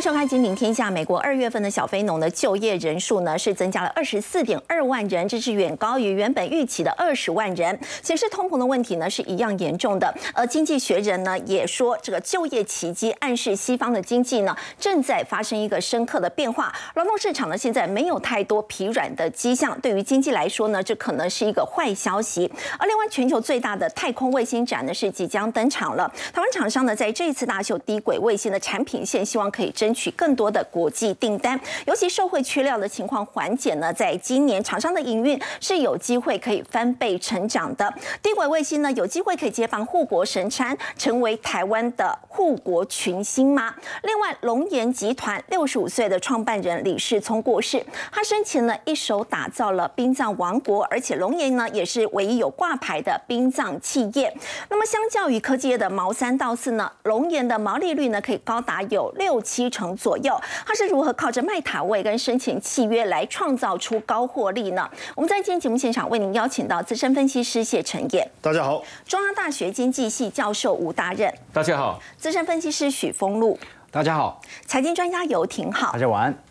迎收看《金明天下》。美国二月份的小非农的就业人数呢是增加了二十四点二万人，这是远高于原本预期的二十万人，显示通膨的问题呢是一样严重的。而经济学人呢也说，这个就业奇迹暗示西方的经济呢正在发生一个深刻的变化。劳动市场呢现在没有太多疲软的迹象，对于经济来说呢，这可能是一个坏消息。而另外，全球最大的太空卫星展呢是即将登场了，台湾厂商呢在这一次大秀低轨卫星的产品线，希望可以。争争取更多的国际订单，尤其社会缺料的情况缓解呢，在今年厂商的营运是有机会可以翻倍成长的。低轨卫星呢，有机会可以接棒护国神山，成为台湾的护国群星吗？另外，龙岩集团六十五岁的创办人李世聪过世，他生前呢一手打造了殡葬王国，而且龙岩呢也是唯一有挂牌的殡葬企业。那么，相较于科技业的毛三到四呢，龙岩的毛利率呢可以高达有六七。成左右，他是如何靠着卖塔位跟申请契约来创造出高获利呢？我们在今天节目现场为您邀请到资深分析师谢陈燕，大家好；中央大学经济系教授吴大任，大家好；资深分析师许峰路，大家好；财经专家游廷浩，大家晚安。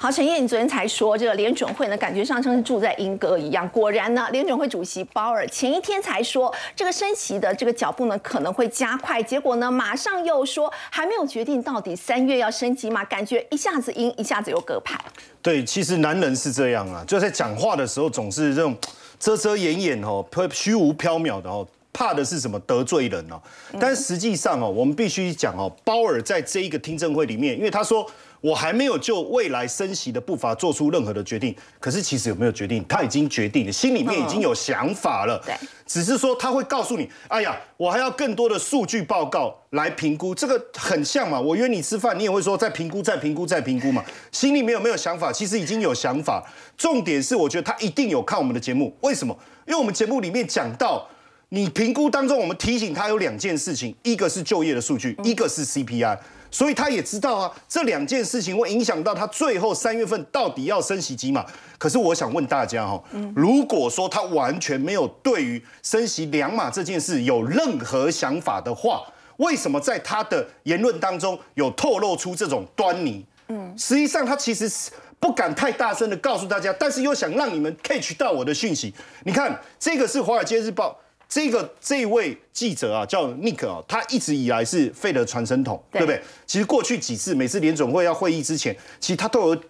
好，陈燕，你昨天才说这个联准会呢，感觉上像是住在英歌一样。果然呢，联准会主席鲍尔前一天才说这个升息的这个脚步呢可能会加快，结果呢马上又说还没有决定到底三月要升级嘛？感觉一下子阴，一下子又隔牌。对，其实男人是这样啊，就在讲话的时候总是这种遮遮掩掩哦，虚无缥缈的哦，怕的是什么得罪人哦。但实际上哦，我们必须讲哦，鲍尔在这一个听证会里面，因为他说。我还没有就未来升息的步伐做出任何的决定，可是其实有没有决定，他已经决定了，心里面已经有想法了。对，只是说他会告诉你，哎呀，我还要更多的数据报告来评估，这个很像嘛。我约你吃饭，你也会说再评估、再评估、再评估嘛。心里面有没有想法？其实已经有想法。重点是，我觉得他一定有看我们的节目。为什么？因为我们节目里面讲到，你评估当中，我们提醒他有两件事情，一个是就业的数据，一个是 CPI。所以他也知道啊，这两件事情会影响到他最后三月份到底要升息几码。可是我想问大家哈，如果说他完全没有对于升息两码这件事有任何想法的话，为什么在他的言论当中有透露出这种端倪？嗯，实际上他其实是不敢太大声的告诉大家，但是又想让你们 catch 到我的讯息。你看，这个是《华尔街日报》。这个这位记者啊，叫 Nick 啊，他一直以来是费的传声筒，对不对？其实过去几次，每次联总会要会议之前，其实他都有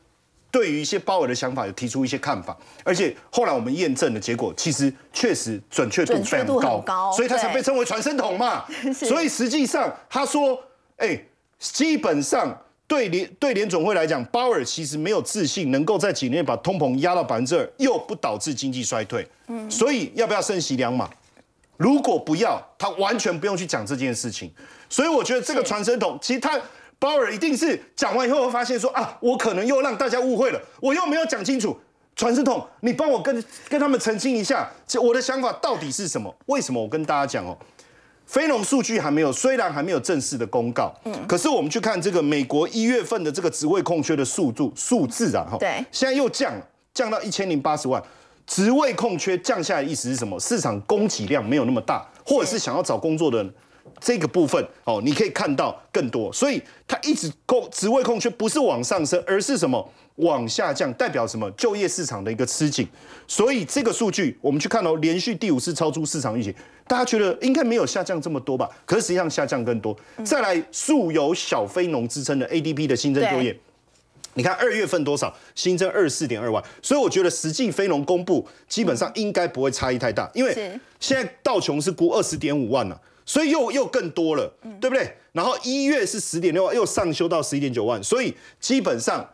对于一些鲍尔的想法有提出一些看法，而且后来我们验证的结果，其实确实准确度非常高，所以他才被称为传声筒嘛。所以实际上他说，哎，基本上对联对联总会来讲，鲍尔其实没有自信能够在几年把通膨压到百分之二，又不导致经济衰退。嗯，所以要不要升息两码？如果不要，他完全不用去讲这件事情。所以我觉得这个传声筒，其实他鲍尔一定是讲完以后会发现说啊，我可能又让大家误会了，我又没有讲清楚。传声筒，你帮我跟跟他们澄清一下，我的想法到底是什么？为什么我跟大家讲哦？非农数据还没有，虽然还没有正式的公告，嗯，可是我们去看这个美国一月份的这个职位空缺的速度数字啊，哈，对，现在又降了，降到一千零八十万。职位空缺降下来的意思是什么？市场供给量没有那么大，或者是想要找工作的这个部分哦，你可以看到更多，所以它一直空职位空缺不是往上升，而是什么往下降，代表什么？就业市场的一个吃紧。所以这个数据我们去看哦，连续第五次超出市场预期，大家觉得应该没有下降这么多吧？可是实际上下降更多。再来，素有小非农之称的 ADP 的新增就业。你看二月份多少新增二十四点二万，所以我觉得实际非农公布基本上应该不会差异太大，因为现在道琼是估二十点五万了，所以又又更多了，对不对？然后一月是十点六万，又上修到十一点九万，所以基本上是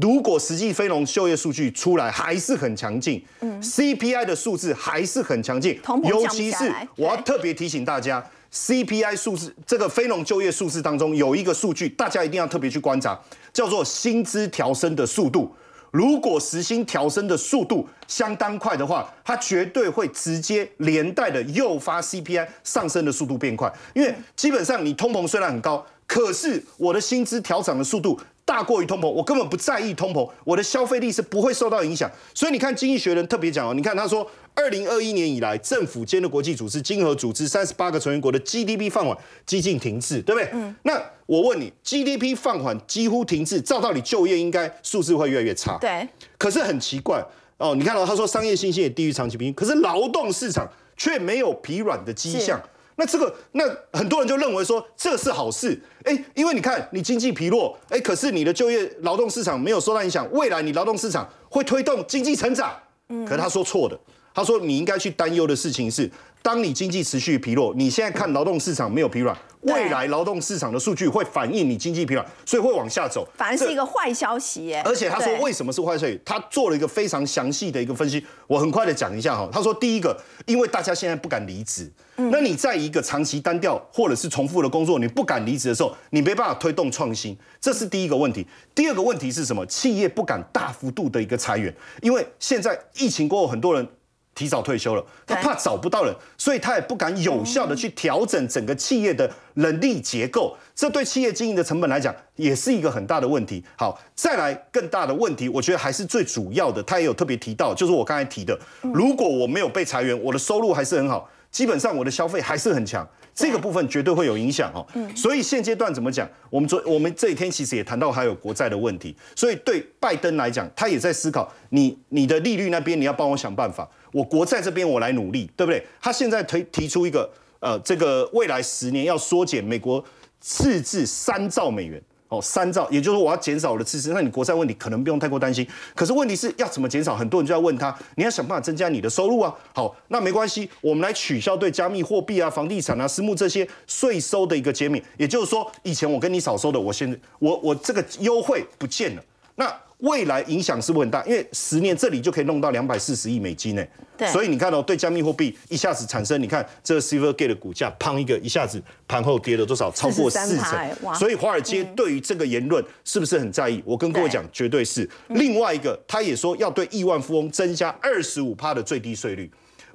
如果实际非农就业数据出来还是很强劲，CPI 的数字还是很强劲，尤其是我要特别提醒大家。CPI 数字这个非农就业数字当中有一个数据，大家一定要特别去观察，叫做薪资调升的速度。如果时薪调升的速度相当快的话，它绝对会直接连带的诱发 CPI 上升的速度变快。因为基本上你通膨虽然很高，可是我的薪资调涨的速度大过于通膨，我根本不在意通膨，我的消费力是不会受到影响。所以你看，《经济学人》特别讲哦，你看他说，二零二一年以来，政府间的国际组织、经合组织三十八个成员国的 GDP 放缓几近停滞，对不对？嗯。那我问你，GDP 放缓几乎停滞，照道理就业应该数字会越来越差。对。可是很奇怪哦，你看到他说商业信心也低于长期平均，可是劳动市场却没有疲软的迹象。那这个，那很多人就认为说这是好事，哎，因为你看你经济疲弱，哎，可是你的就业劳动市场没有受到影响，未来你劳动市场会推动经济成长。嗯，可是他说错的，他说你应该去担忧的事情是，当你经济持续疲弱，你现在看劳动市场没有疲软。未来劳动市场的数据会反映你经济疲软，所以会往下走，反而是一个坏消息耶。而且他说为什么是坏消息？他做了一个非常详细的一个分析，我很快的讲一下哈。他说第一个，因为大家现在不敢离职，那你在一个长期单调或者是重复的工作，你不敢离职的时候，你没办法推动创新，这是第一个问题。第二个问题是什么？企业不敢大幅度的一个裁员，因为现在疫情过后，很多人。提早退休了，他怕找不到人，所以他也不敢有效的去调整整个企业的人力结构，这对企业经营的成本来讲，也是一个很大的问题。好，再来更大的问题，我觉得还是最主要的，他也有特别提到，就是我刚才提的，如果我没有被裁员，我的收入还是很好，基本上我的消费还是很强，这个部分绝对会有影响哦。所以现阶段怎么讲？我们昨我们这几天其实也谈到还有国债的问题，所以对拜登来讲，他也在思考，你你的利率那边你要帮我想办法。我国债这边我来努力，对不对？他现在提提出一个，呃，这个未来十年要缩减美国赤字三兆美元，哦，三兆，也就是说我要减少我的赤字，那你国债问题可能不用太过担心。可是问题是要怎么减少？很多人就要问他，你要想办法增加你的收入啊。好，那没关系，我们来取消对加密货币啊、房地产啊、私募这些税收的一个减免，也就是说，以前我跟你少收的，我现在我我这个优惠不见了，那。未来影响是不是很大？因为十年这里就可以弄到两百四十亿美金呢。对，所以你看哦对加密货币一下子产生，你看这个 Silvergate 的股价，砰一个一下子盘后跌了多少？超过四成。所以华尔街对于这个言论是不是很在意？我跟各位讲，绝对是。另外一个，他也说要对亿万富翁增加二十五趴的最低税率。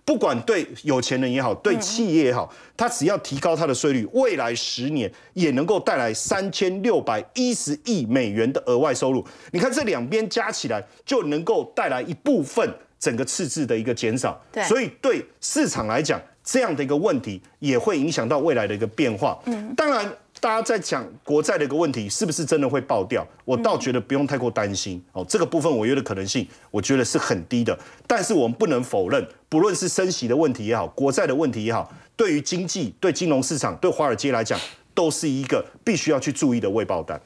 不管对有钱人也好，对企业也好，他只要提高他的税率，未来十年也能够带来三千六百一十亿美元的额外收入。你看这两边加起来，就能够带来一部分整个赤字的一个减少。对，所以对市场来讲，这样的一个问题也会影响到未来的一个变化。嗯，当然。大家在讲国债的一个问题，是不是真的会爆掉？我倒觉得不用太过担心哦。这个部分违约的可能性，我觉得是很低的。但是我们不能否认，不论是升息的问题也好，国债的问题也好，对于经济、对金融市场、对华尔街来讲，都是一个必须要去注意的未爆弹。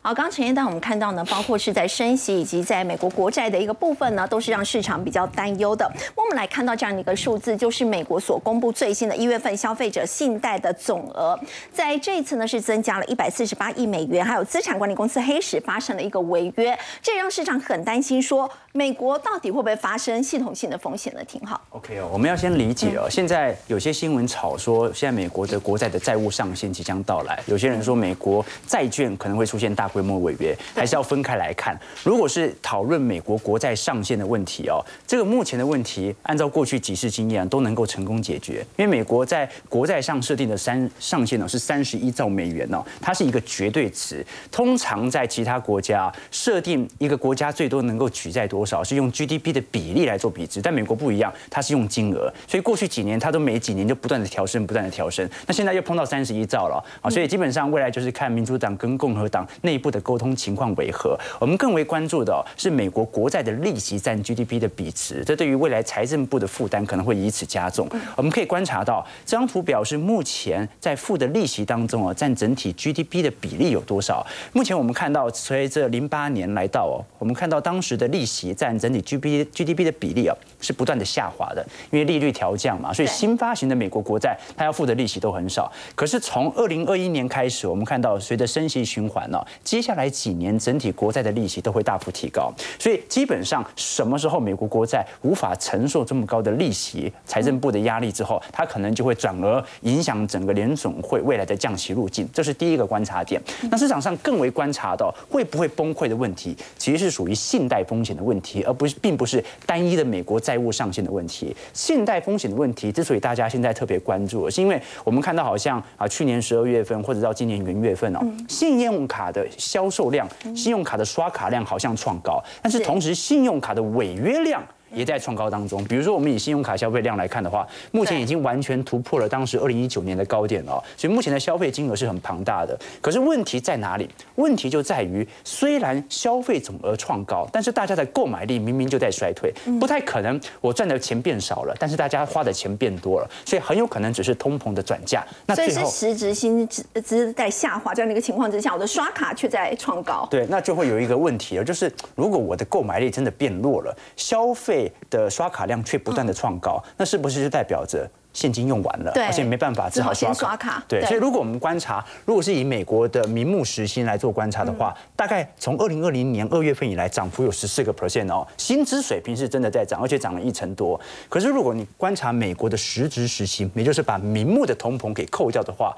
好，刚刚陈彦丹我们看到呢，包括是在升息以及在美国国债的一个部分呢，都是让市场比较担忧的。我们来看到这样的一个数字，就是美国所公布最新的一月份消费者信贷的总额，在这一次呢是增加了一百四十八亿美元，还有资产管理公司黑石发生了一个违约，这让市场很担心，说美国到底会不会发生系统性的风险呢？挺好。OK 哦，我们要先理解哦，现在有些新闻炒说，现在美国的国债的债务上限即将到来，有些人说美国债券可能会出现大。规规模违约还是要分开来看。如果是讨论美国国债上限的问题哦，这个目前的问题，按照过去几次经验都能够成功解决。因为美国在国债上设定的三上限呢是三十一兆美元哦，它是一个绝对值。通常在其他国家设定一个国家最多能够举债多少，是用 GDP 的比例来做比值，但美国不一样，它是用金额。所以过去几年它都每几年就不断的调升，不断的调升。那现在又碰到三十一兆了啊，所以基本上未来就是看民主党跟共和党内。部的沟通情况为何？我们更为关注的是美国国债的利息占 GDP 的比值，这对于未来财政部的负担可能会以此加重。我们可以观察到，这张图表示目前在付的利息当中啊，占整体 GDP 的比例有多少？目前我们看到，随着零八年来到哦，我们看到当时的利息占整体 GDP GDP 的比例啊，是不断的下滑的，因为利率调降嘛，所以新发行的美国国债它要付的利息都很少。可是从二零二一年开始，我们看到随着升息循环呢。接下来几年，整体国债的利息都会大幅提高，所以基本上什么时候美国国债无法承受这么高的利息、财政部的压力之后，它可能就会转而影响整个联总会未来的降息路径，这是第一个观察点。那市场上更为观察到会不会崩溃的问题，其实是属于信贷风险的问题，而不是并不是单一的美国债务上限的问题。信贷风险的问题之所以大家现在特别关注，是因为我们看到好像啊，去年十二月份或者到今年元月份哦，信用卡的。销售量、信用卡的刷卡量好像创高，但是同时信用卡的违约量。也在创高当中。比如说，我们以信用卡消费量来看的话，目前已经完全突破了当时二零一九年的高点了。所以目前的消费金额是很庞大的。可是问题在哪里？问题就在于，虽然消费总额创高，但是大家的购买力明明就在衰退，不太可能我赚的钱变少了，但是大家花的钱变多了。所以很有可能只是通膨的转嫁。那所以是实质薪资在下滑这样的一个情况之下，我的刷卡却在创高。对，那就会有一个问题了，就是如果我的购买力真的变弱了，消费的刷卡量却不断的创高，那是不是就代表着现金用完了，而且没办法只好先刷卡？对，所以如果我们观察，如果是以美国的名目时薪来做观察的话，大概从二零二零年二月份以来，涨幅有十四个 percent 哦，薪资水平是真的在涨，而且涨了一成多。可是如果你观察美国的实质时薪，也就是把名目的通膨给扣掉的话，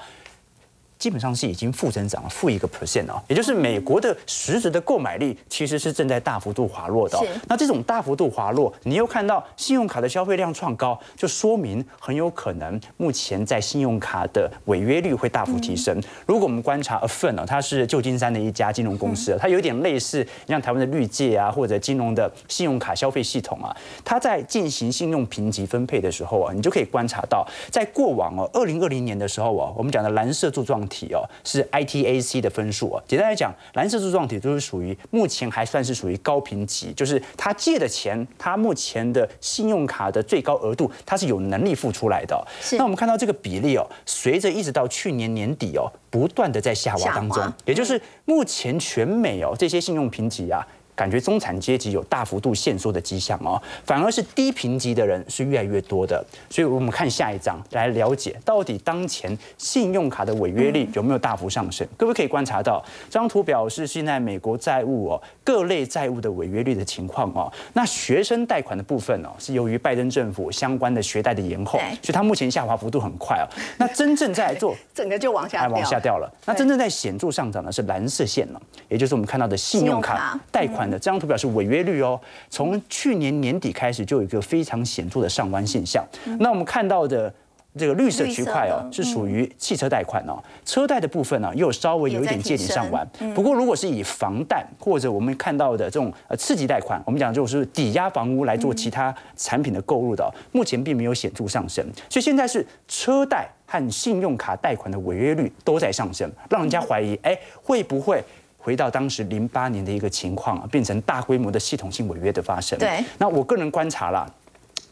基本上是已经负增长了，负一个 percent 哦，也就是美国的实质的购买力其实是正在大幅度滑落的。那这种大幅度滑落，你又看到信用卡的消费量创高，就说明很有可能目前在信用卡的违约率会大幅提升。如果我们观察 a f i n 哦，它是旧金山的一家金融公司，它有点类似像台湾的绿界啊，或者金融的信用卡消费系统啊，它在进行信用评级分配的时候啊，你就可以观察到，在过往哦，二零二零年的时候哦，我们讲的蓝色柱状。体哦是 ITAC 的分数哦，简单来讲，蓝色柱状体都是属于目前还算是属于高评级，就是他借的钱，他目前的信用卡的最高额度，他是有能力付出来的。那我们看到这个比例哦，随着一直到去年年底哦，不断的在下滑当中，也就是目前全美哦这些信用评级啊。感觉中产阶级有大幅度限缩的迹象哦，反而是低评级的人是越来越多的。所以我们看下一章来了解，到底当前信用卡的违约率有没有大幅上升？各位可以观察到，这张图表示现在美国债务哦各类债务的违约率的情况哦。那学生贷款的部分哦，是由于拜登政府相关的学贷的延后，所以它目前下滑幅度很快哦。那真正在做 整个就往下往下掉了。那真正在显著上涨的是蓝色线了，也就是我们看到的信用卡贷款。这张图表是违约率哦，从去年年底开始就有一个非常显著的上弯现象。那我们看到的这个绿色区块哦，是属于汽车贷款哦，车贷的部分呢又稍微有一点借点上弯。不过如果是以房贷或者我们看到的这种呃刺激贷款，我们讲就是抵押房屋来做其他产品的购入的，目前并没有显著上升。所以现在是车贷和信用卡贷款的违约率都在上升，让人家怀疑，哎，会不会？回到当时零八年的一个情况啊，变成大规模的系统性违约的发生。对，那我个人观察了，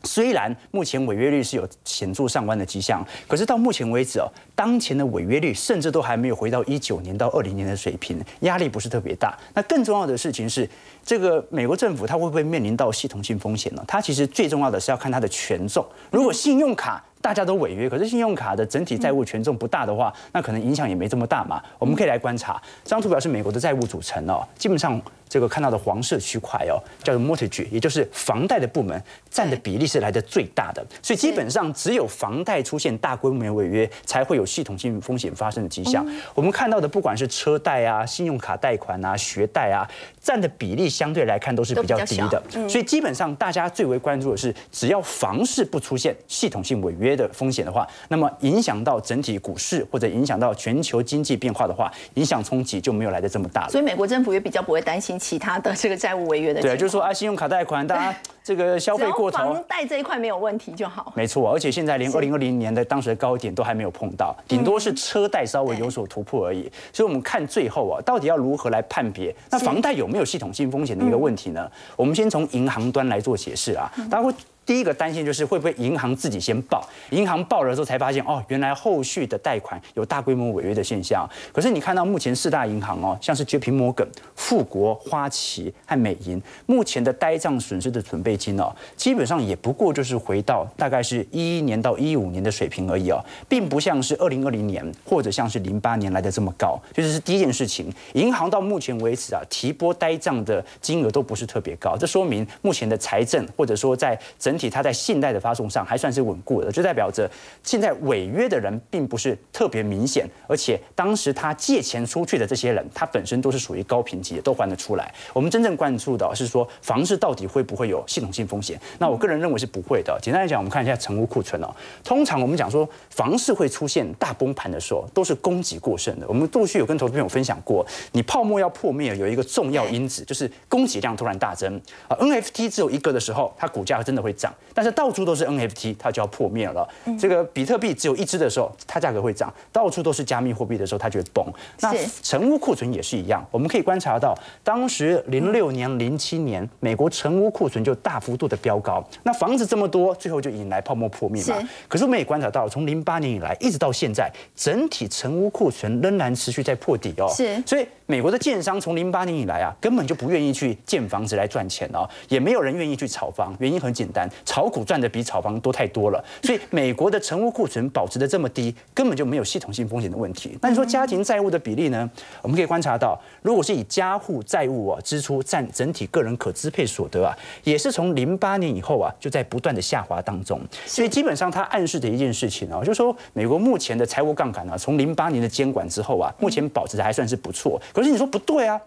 虽然目前违约率是有显著上弯的迹象，可是到目前为止哦，当前的违约率甚至都还没有回到一九年到二零年的水平，压力不是特别大。那更重要的事情是，这个美国政府它会不会面临到系统性风险呢？它其实最重要的是要看它的权重。如果信用卡大家都违约，可是信用卡的整体债务权重不大的话，那可能影响也没这么大嘛。我们可以来观察这张图表是美国的债务组成哦，基本上。这个看到的黄色区块哦，叫做 mortgage，也就是房贷的部门占的比例是来的最大的，所以基本上只有房贷出现大规模违约，才会有系统性风险发生的迹象。我们看到的不管是车贷啊、信用卡贷款啊、学贷啊，占的比例相对来看都是比较低的，所以基本上大家最为关注的是，只要房市不出现系统性违约的风险的话，那么影响到整体股市或者影响到全球经济变化的话，影响冲击就没有来的这么大了。所以美国政府也比较不会担心。其他的这个债务违约的，对，就是说啊，信用卡贷款，大家这个消费过头，房贷这一块没有问题就好。没错，而且现在连二零二零年的当时的高点都还没有碰到，顶多是车贷稍微有所突破而已。所以，我们看最后啊，到底要如何来判别那房贷有没有系统性风险的一个问题呢？我们先从银行端来做解释啊，大家会。第一个担心就是会不会银行自己先报，银行报了之后才发现哦，原来后续的贷款有大规模违约的现象。可是你看到目前四大银行哦，像是绝平摩根、富国、花旗和美银，目前的呆账损失的准备金哦，基本上也不过就是回到大概是一一年到一五年的水平而已哦，并不像是二零二零年或者像是零八年来的这么高。就是是第一件事情，银行到目前为止啊，提拨呆账的金额都不是特别高，这说明目前的财政或者说在整体它在信贷的发送上还算是稳固的，就代表着现在违约的人并不是特别明显，而且当时他借钱出去的这些人，他本身都是属于高评级的，都还得出来。我们真正关注的是说房市到底会不会有系统性风险？那我个人认为是不会的。简单来讲，我们看一下成屋库存哦。通常我们讲说房市会出现大崩盘的时候，都是供给过剩的。我们陆续有跟投资朋友分享过，你泡沫要破灭有一个重要因子，就是供给量突然大增啊。NFT 只有一个的时候，它股价真的会涨，但是到处都是 NFT，它就要破灭了。这个比特币只有一只的时候，它价格会涨；到处都是加密货币的时候，它就会崩。那成屋库存也是一样，我们可以观察到，当时零六年、零七年，美国成屋库存就大幅度的飙高。那房子这么多，最后就引来泡沫破灭嘛。可是我们也观察到，从零八年以来一直到现在，整体成屋库存仍然持续在破底哦。是，所以美国的建商从零八年以来啊，根本就不愿意去建房子来赚钱哦，也没有人愿意去炒房。原因很简单，炒股赚的比炒房多太多了。所以美国的成屋库存保持的这么低，根本就没有系统性风险的问题。那你说家庭债务的比例呢？我们可以观察到，如果是以家户债务啊支出占整体个人可支配所得啊，也是从零八年以后啊就在不断的下滑当中。所以基本上它暗示的一件事情啊，就是说美国目前的财务杠杆啊，从零八年的监管之后啊，目前保持的还算是不错。可是你说不对啊？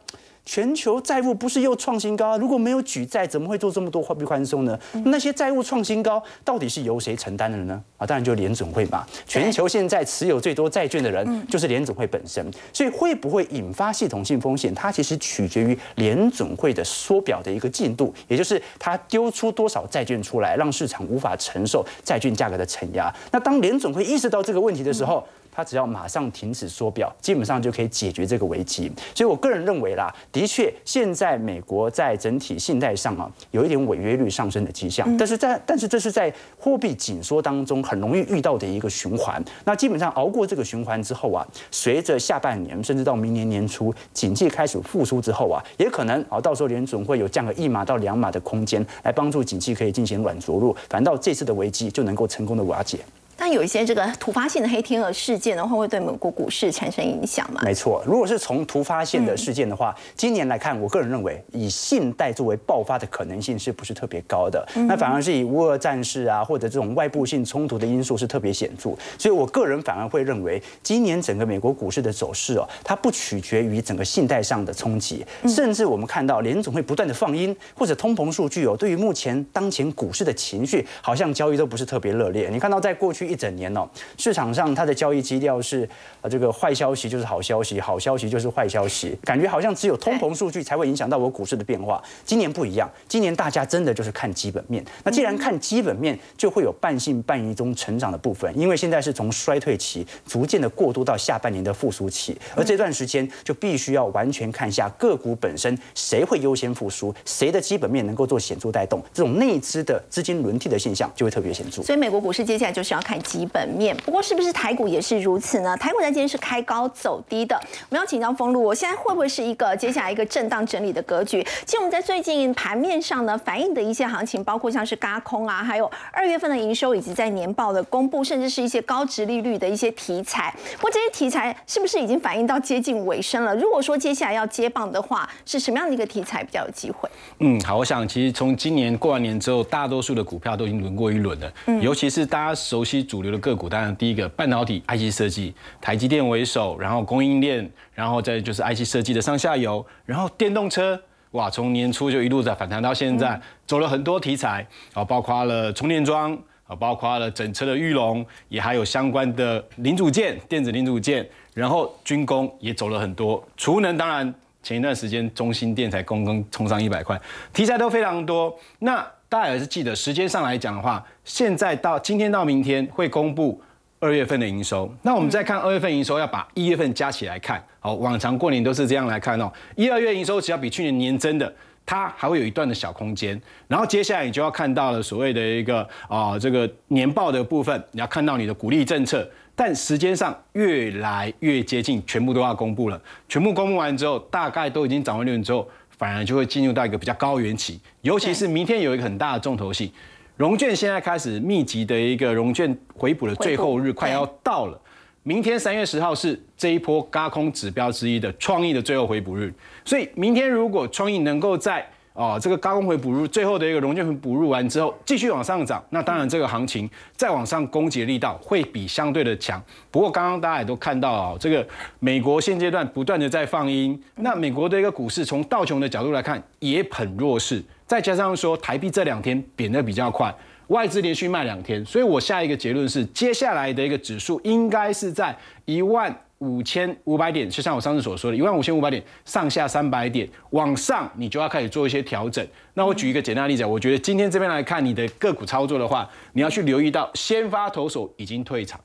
全球债务不是又创新高啊？如果没有举债，怎么会做这么多货币宽松呢？那些债务创新高，到底是由谁承担的呢？啊，当然就联总会嘛。全球现在持有最多债券的人就是联总会本身，所以会不会引发系统性风险？它其实取决于联总会的缩表的一个进度，也就是它丢出多少债券出来，让市场无法承受债券价格的承压。那当联总会意识到这个问题的时候，它只要马上停止缩表，基本上就可以解决这个危机。所以我个人认为啦，的确现在美国在整体信贷上啊，有一点违约率上升的迹象。但是在但是这是在货币紧缩当中很容易遇到的一个循环。那基本上熬过这个循环之后啊，随着下半年甚至到明年年初经济开始复苏之后啊，也可能啊到时候联总会有降个一码到两码的空间，来帮助经济可以进行软着陆，反倒这次的危机就能够成功的瓦解。但有一些这个突发性的黑天鹅事件的话，会对美国股市产生影响吗？没错，如果是从突发性的事件的话，今年来看，我个人认为以信贷作为爆发的可能性是不是特别高的？那反而是以乌俄战事啊，或者这种外部性冲突的因素是特别显著。所以我个人反而会认为，今年整个美国股市的走势哦，它不取决于整个信贷上的冲击，甚至我们看到联总会不断的放音，或者通膨数据哦，对于目前当前股市的情绪，好像交易都不是特别热烈。你看到在过去。一整年哦，市场上它的交易基调是啊，这个坏消息就是好消息，好消息就是坏消息，感觉好像只有通膨数据才会影响到我股市的变化。今年不一样，今年大家真的就是看基本面。那既然看基本面，就会有半信半疑中成长的部分，因为现在是从衰退期逐渐的过渡到下半年的复苏期，而这段时间就必须要完全看一下个股本身谁会优先复苏，谁的基本面能够做显著带动，这种内资的资金轮替的现象就会特别显著。所以美国股市接下来就是要看。基本面，不过是不是台股也是如此呢？台股在今天是开高走低的。我们要请教封路，我现在会不会是一个接下来一个震荡整理的格局？其实我们在最近盘面上呢，反映的一些行情，包括像是嘎空啊，还有二月份的营收，以及在年报的公布，甚至是一些高值利率的一些题材。不过这些题材是不是已经反映到接近尾声了？如果说接下来要接棒的话，是什么样的一个题材比较有机会？嗯，好，我想其实从今年过完年之后，大多数的股票都已经轮过一轮了，嗯尤其是大家熟悉。主流的个股，当然第一个半导体 IC 设计，台积电为首，然后供应链，然后再就是 IC 设计的上下游，然后电动车，哇，从年初就一路在反弹到现在，走了很多题材，啊，包括了充电桩，啊，包括了整车的玉龙，也还有相关的零组件，电子零组件，然后军工也走了很多，储能当然前一段时间中心电才刚刚冲上一百块，题材都非常多，那。大家也是记得，时间上来讲的话，现在到今天到明天会公布二月份的营收。那我们再看二月份营收，要把一月份加起来看。好，往常过年都是这样来看哦。一二月营收只要比去年年增的，它还会有一段的小空间。然后接下来你就要看到了所谓的一个啊这个年报的部分，你要看到你的鼓励政策。但时间上越来越接近，全部都要公布了。全部公布完之后，大概都已经掌握利润之后。反而就会进入到一个比较高原期，尤其是明天有一个很大的重头戏，融券现在开始密集的一个融券回补的最后日快要到了，明天三月十号是这一波高空指标之一的创意的最后回补日，所以明天如果创意能够在哦，这个高工回补入，最后的一个熔建回补入完之后，继续往上涨，那当然这个行情再往上攻击的力道会比相对的强。不过刚刚大家也都看到啊，这个美国现阶段不断的在放鹰，那美国的一个股市从道琼的角度来看也很弱势，再加上说台币这两天贬得比较快，外资连续卖两天，所以我下一个结论是，接下来的一个指数应该是在一万。五千五百点，就像我上次所说的，一万五千五百点上下三百点往上，你就要开始做一些调整。那我举一个简单的例子，我觉得今天这边来看你的个股操作的话，你要去留意到先发投手已经退场，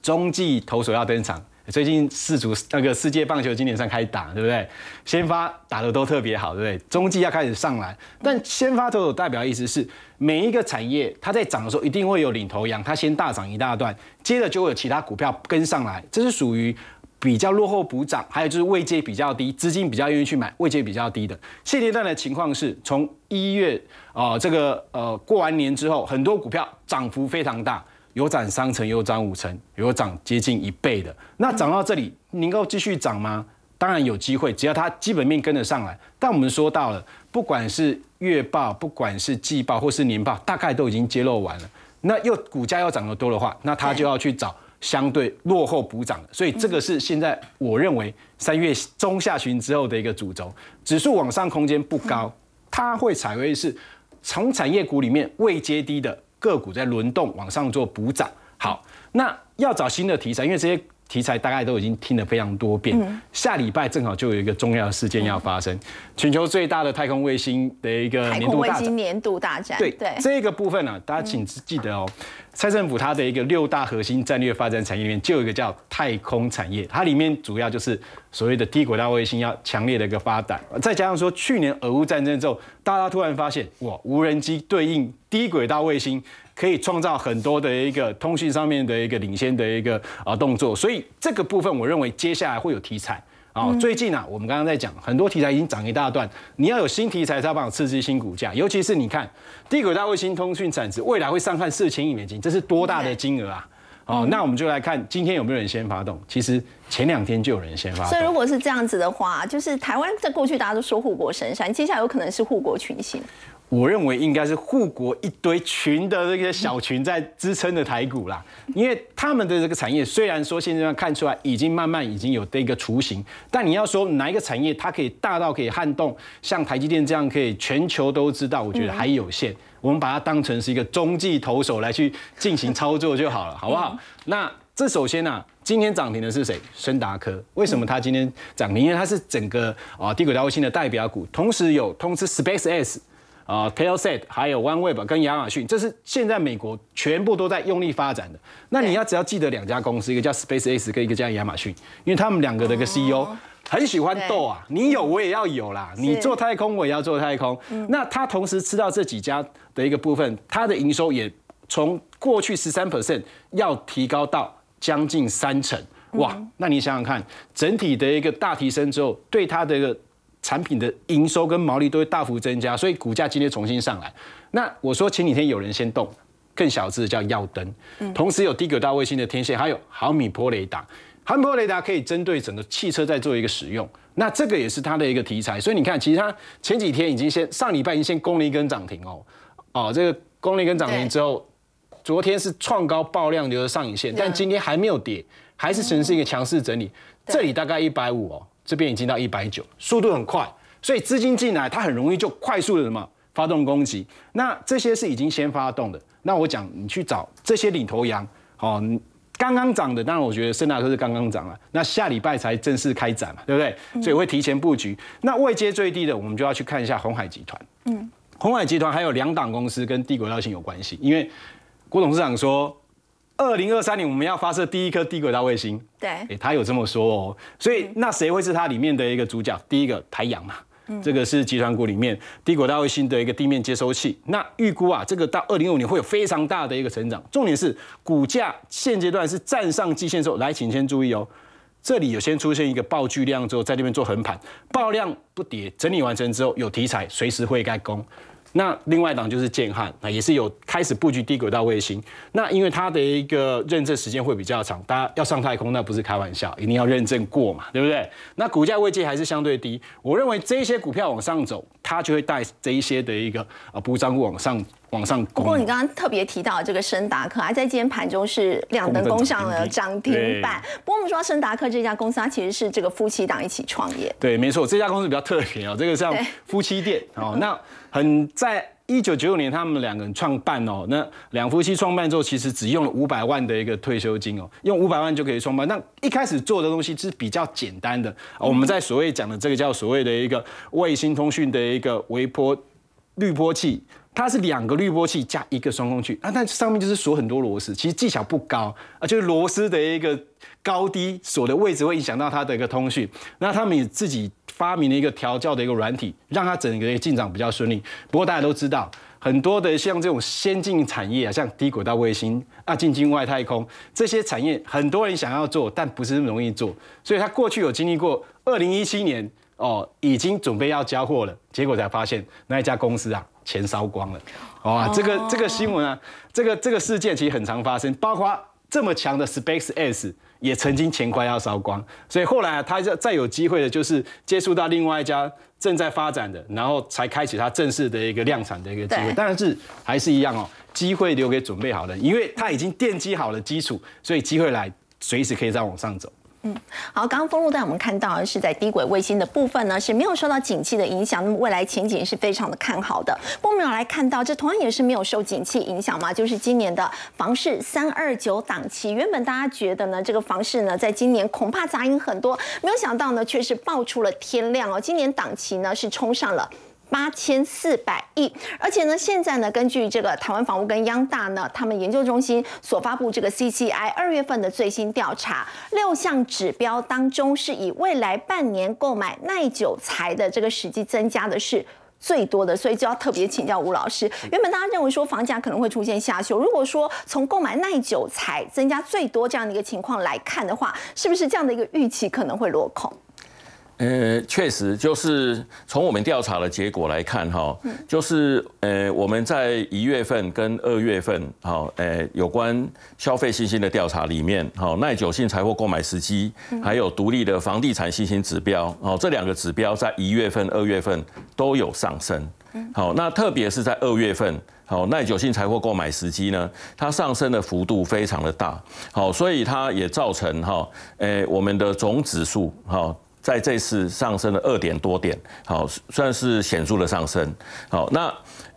中继投手要登场。最近世足那个世界棒球经典赛开始打，对不对？先发打的都特别好，对不对？中继要开始上来，但先发投手代表意思是每一个产业它在涨的时候一定会有领头羊，它先大涨一大段，接着就会有其他股票跟上来，这是属于比较落后补涨，还有就是位阶比较低，资金比较愿意去买位阶比较低的。现阶段的情况是从一月啊这个呃过完年之后，很多股票涨幅非常大。有涨三成，有涨五成，有涨接近一倍的。那涨到这里，能够继续涨吗？当然有机会，只要它基本面跟得上来。但我们说到了，不管是月报，不管是季报或是年报，大概都已经揭露完了。那又股价要涨得多的话，那它就要去找相对落后补涨的。所以这个是现在我认为三月中下旬之后的一个主轴，指数往上空间不高，它会采为是从产业股里面未接低的。个股在轮动往上做补涨，好，那要找新的题材，因为这些题材大概都已经听了非常多遍。下礼拜正好就有一个重要的事件要发生，全球最大的太空卫星的一个年度大战。年度大战，对对，这个部分呢，大家请记得哦。蔡政府它的一个六大核心战略发展产业里面，就有一个叫太空产业，它里面主要就是所谓的低轨道卫星要强烈的一个发展，再加上说去年俄乌战争之后，大家突然发现哇，无人机对应低轨道卫星可以创造很多的一个通讯上面的一个领先的一个啊动作，所以这个部分我认为接下来会有题材。哦，最近啊，我们刚刚在讲很多题材已经涨一大段，你要有新题材才帮刺激新股价。尤其是你看低轨道卫星通讯产值未来会上看四千亿美金，这是多大的金额啊！哦，那我们就来看今天有没有人先发动。其实前两天就有人先发动。所以如果是这样子的话，就是台湾在过去大家都说护国神山，接下来有可能是护国群星。我认为应该是护国一堆群的这个小群在支撑的台股啦，因为他们的这个产业虽然说现在看出来已经慢慢已经有的一个雏形，但你要说哪一个产业它可以大到可以撼动像台积电这样可以全球都知道，我觉得还有限。我们把它当成是一个中继投手来去进行操作就好了，好不好？那这首先呢，今天涨停的是谁？深达科。为什么它今天涨停？因为它是整个啊低轨道卫星的代表股，同时有通知 Space。啊，Telset 还有 OneWeb 跟亚马逊，这是现在美国全部都在用力发展的。那你要只要记得两家公司，一个叫 SpaceX，跟一个叫亚马逊，因为他们两个的一个 CEO 很喜欢斗啊，你有我也要有啦，你做太空我也要做太空。那他同时吃到这几家的一个部分，他的营收也从过去十三 percent 要提高到将近三成，哇！那你想想看，整体的一个大提升之后，对他的一个产品的营收跟毛利都会大幅增加，所以股价今天重新上来。那我说前几天有人先动，更小资的叫耀灯，同时有低轨道卫星的天线，还有毫米波雷达。毫米波雷达可以针对整个汽车在做一个使用，那这个也是它的一个题材。所以你看，其实它前几天已经先上礼拜已经先攻了一根涨停哦，哦，这个攻了一根涨停之后，昨天是创高爆量留的上影线，但今天还没有跌，还是呈现一个强势整理。这里大概一百五哦。这边已经到一百九，速度很快，所以资金进来，它很容易就快速的什么发动攻击。那这些是已经先发动的。那我讲，你去找这些领头羊，哦，刚刚涨的，当然我觉得圣达科是刚刚涨了。那下礼拜才正式开展嘛，对不对？所以会提前布局。那位阶最低的，我们就要去看一下红海集团。嗯，红海集团还有两档公司跟低轨道性有关系，因为郭董事长说。二零二三年我们要发射第一颗低轨道卫星，对，哎，他有这么说哦，所以那谁会是它里面的一个主角？第一个台阳嘛，这个是集团股里面低轨道卫星的一个地面接收器。那预估啊，这个到二零二五年会有非常大的一个成长。重点是股价现阶段是站上季线之后，来，请先注意哦，这里有先出现一个爆巨量之后，在那边做横盘，爆量不跌，整理完成之后有题材，随时会该攻。那另外一档就是建汉，那也是有开始布局低轨道卫星。那因为它的一个认证时间会比较长，大家要上太空那不是开玩笑，一定要认证过嘛，对不对？那股价位阶还是相对低，我认为这些股票往上走，它就会带这一些的一个啊补涨股往上往上攻。不过你刚刚特别提到这个深达克，还在今天盘中是亮灯攻上了涨停板。不过我们说深达克这家公司，它其实是这个夫妻档一起创业。对，没错，这家公司比较特别哦，这个像夫妻店哦，那很在一九九九年他们两个人创办哦，那两夫妻创办之后，其实只用了五百万的一个退休金哦，用五百万就可以创办。那一开始做的东西是比较简单的，我们在所谓讲的这个叫所谓的一个卫星通讯的一个微波滤波器。它是两个滤波器加一个双空器，啊，但上面就是锁很多螺丝，其实技巧不高啊，就是螺丝的一个高低锁的位置会影响到它的一个通讯。那他们也自己发明了一个调教的一个软体，让它整个进展比较顺利。不过大家都知道，很多的像这种先进产业啊，像低轨道卫星啊、进军外太空这些产业，很多人想要做，但不是那么容易做。所以他过去有经历过，二零一七年哦，已经准备要交货了，结果才发现那一家公司啊。钱烧光了，哇！这个这个新闻啊，这个这个事件其实很常发生，包括这么强的 Space X 也曾经钱快要烧光，所以后来他再再有机会的，就是接触到另外一家正在发展的，然后才开启他正式的一个量产的一个机会。但是还是一样哦，机会留给准备好的，因为他已经奠基好了基础，所以机会来随时可以再往上走。好，刚刚封路带我们看到是在低轨卫星的部分呢，是没有受到景气的影响，那么未来前景是非常的看好的。我们有来看到，这同样也是没有受景气影响嘛，就是今年的房市三二九档期，原本大家觉得呢，这个房市呢，在今年恐怕杂音很多，没有想到呢，却是爆出了天亮哦，今年档期呢是冲上了。八千四百亿，而且呢，现在呢，根据这个台湾房屋跟央大呢，他们研究中心所发布这个 CCI 二月份的最新调查，六项指标当中，是以未来半年购买耐久材的这个实际增加的是最多的，所以就要特别请教吴老师。原本大家认为说房价可能会出现下修，如果说从购买耐久材增加最多这样的一个情况来看的话，是不是这样的一个预期可能会落空？呃，确实，就是从我们调查的结果来看，哈，就是呃，我们在一月份跟二月份，哈，呃，有关消费信心的调查里面，哈，耐久性财货购买时机，还有独立的房地产信心指标，哦，这两个指标在一月份、二月份都有上升。好，那特别是在二月份，好，耐久性财货购买时机呢，它上升的幅度非常的大，好，所以它也造成哈，诶，我们的总指数，哈。在这次上升了二点多点，好，算是显著的上升。好，那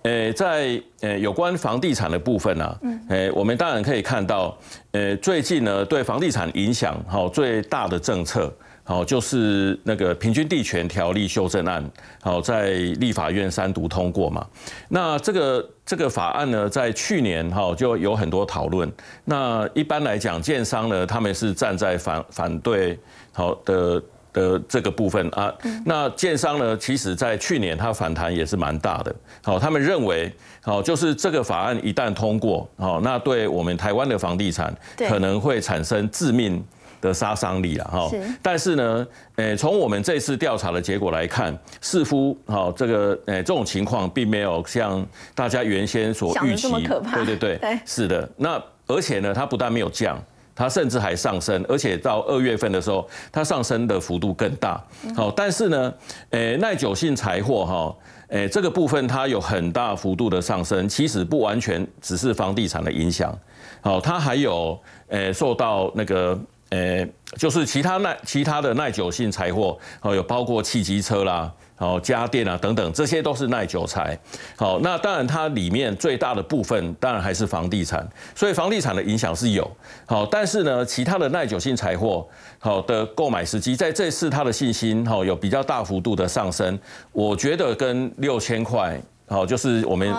呃，在呃有关房地产的部分呢，呃，我们当然可以看到，呃，最近呢对房地产影响好最大的政策，好就是那个平均地权条例修正案，好在立法院三读通过嘛。那这个这个法案呢，在去年哈就有很多讨论。那一般来讲，建商呢他们是站在反反对好的。的这个部分啊，那建商呢，其实在去年它反弹也是蛮大的。好，他们认为，好，就是这个法案一旦通过，好，那对我们台湾的房地产可能会产生致命的杀伤力了哈。但是呢，诶，从我们这次调查的结果来看，似乎好这个诶这种情况并没有像大家原先所预期，对对对，是的。那而且呢，它不但没有降。它甚至还上升，而且到二月份的时候，它上升的幅度更大。好，但是呢，诶，耐久性财货哈，诶，这个部分它有很大幅度的上升，其实不完全只是房地产的影响。好，它还有诶受到那个诶，就是其他耐其他的耐久性财货，哦，有包括汽机车啦。好，家电啊等等，这些都是耐久材。好，那当然它里面最大的部分当然还是房地产，所以房地产的影响是有。好，但是呢，其他的耐久性财货好的购买时机，在这次它的信心好有比较大幅度的上升，我觉得跟六千块。好，就是我们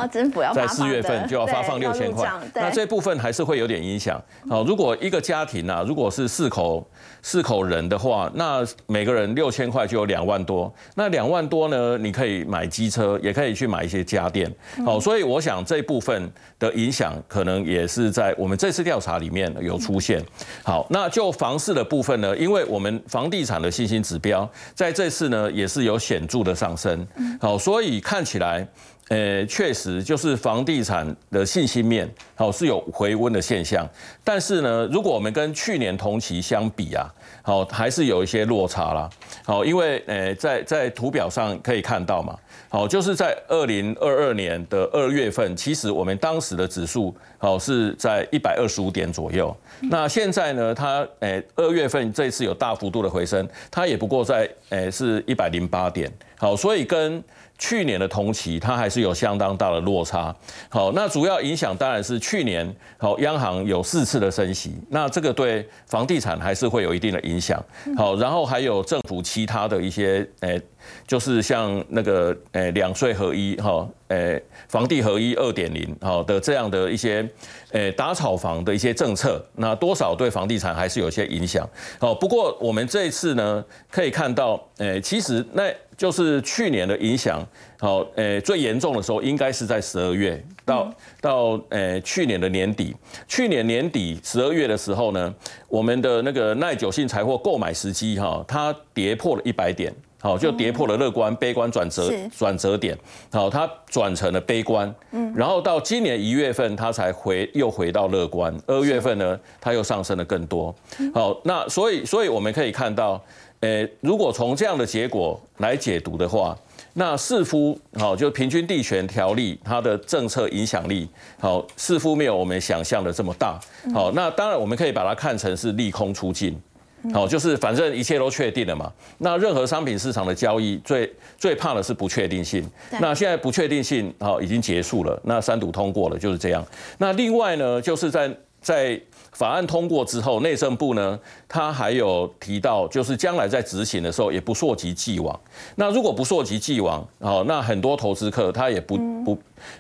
在四月份就要发放六千块，那这部分还是会有点影响。好，如果一个家庭啊，如果是四口四口人的话，那每个人六千块就有两万多。那两万多呢，你可以买机车，也可以去买一些家电。好，所以我想这部分的影响可能也是在我们这次调查里面有出现。好，那就房市的部分呢，因为我们房地产的信心指标在这次呢也是有显著的上升。好，所以看起来。呃，确实就是房地产的信心面，好是有回温的现象。但是呢，如果我们跟去年同期相比啊，好还是有一些落差啦。好，因为呃，在在图表上可以看到嘛，好就是在二零二二年的二月份，其实我们当时的指数好是在一百二十五点左右。那现在呢，它呃二月份这次有大幅度的回升，它也不过在呃是一百零八点。好，所以跟去年的同期，它还是有相当大的落差。好，那主要影响当然是去年，好，央行有四次的升息，那这个对房地产还是会有一定的影响。好，然后还有政府其他的一些，诶，就是像那个，诶，两税合一，哈，诶，房地合一二点零，好的这样的一些，诶，打炒房的一些政策，那多少对房地产还是有些影响。好，不过我们这一次呢，可以看到，诶，其实那。就是去年的影响，好，诶，最严重的时候应该是在十二月到到诶去年的年底，去年年底十二月的时候呢，我们的那个耐久性财货购买时机哈，它跌破了一百点，好，就跌破了乐观悲观转折转折点，好，它转成了悲观，嗯，然后到今年一月份它才回又回到乐观，二月份呢它又上升了更多，好，那所以所以我们可以看到。诶，如果从这样的结果来解读的话，那似乎好，就平均地权条例它的政策影响力好，似乎没有我们想象的这么大。好，那当然我们可以把它看成是利空出尽，好，就是反正一切都确定了嘛。那任何商品市场的交易最最怕的是不确定性。那现在不确定性好已经结束了，那三读通过了就是这样。那另外呢，就是在在。法案通过之后，内政部呢，他还有提到，就是将来在执行的时候也不溯及既往。那如果不溯及既往，哦，那很多投资客他也不不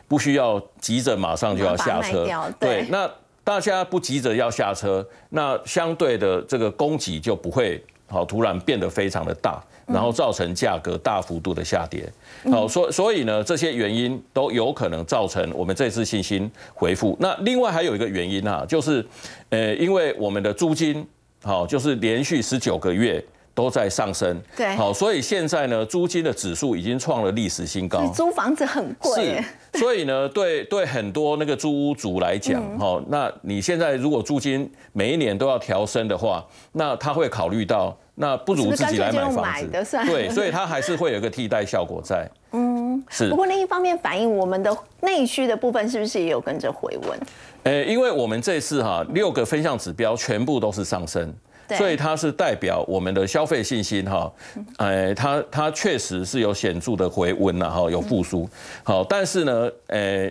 不需要急着马上就要下车。对，那大家不急着要下车，那相对的这个供给就不会好突然变得非常的大。然后造成价格大幅度的下跌，好，所所以呢，这些原因都有可能造成我们这次信心回复。那另外还有一个原因啊，就是，呃，因为我们的租金，好，就是连续十九个月都在上升，对，好，所以现在呢，租金的指数已经创了历史新高。租房子很贵，是，所以呢，对对很多那个租屋主来讲，哈，那你现在如果租金每一年都要调升的话，那他会考虑到。那不如自己来买房子，对，所以他还是会有一个替代效果在。嗯，是。不过另一方面反映我们的内需的部分是不是也有跟着回温？呃，因为我们这次哈六个分项指标全部都是上升，所以它是代表我们的消费信心哈，呃，它它确实是有显著的回温了哈，有复苏。好，但是呢，呃，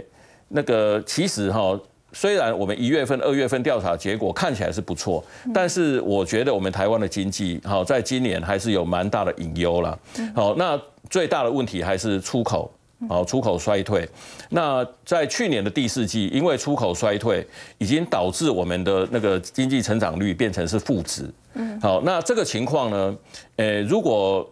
那个其实哈。虽然我们一月份、二月份调查结果看起来是不错，但是我觉得我们台湾的经济好，在今年还是有蛮大的隐忧了。好，那最大的问题还是出口，好，出口衰退。那在去年的第四季，因为出口衰退，已经导致我们的那个经济成长率变成是负值。嗯好，那这个情况呢？呃，如果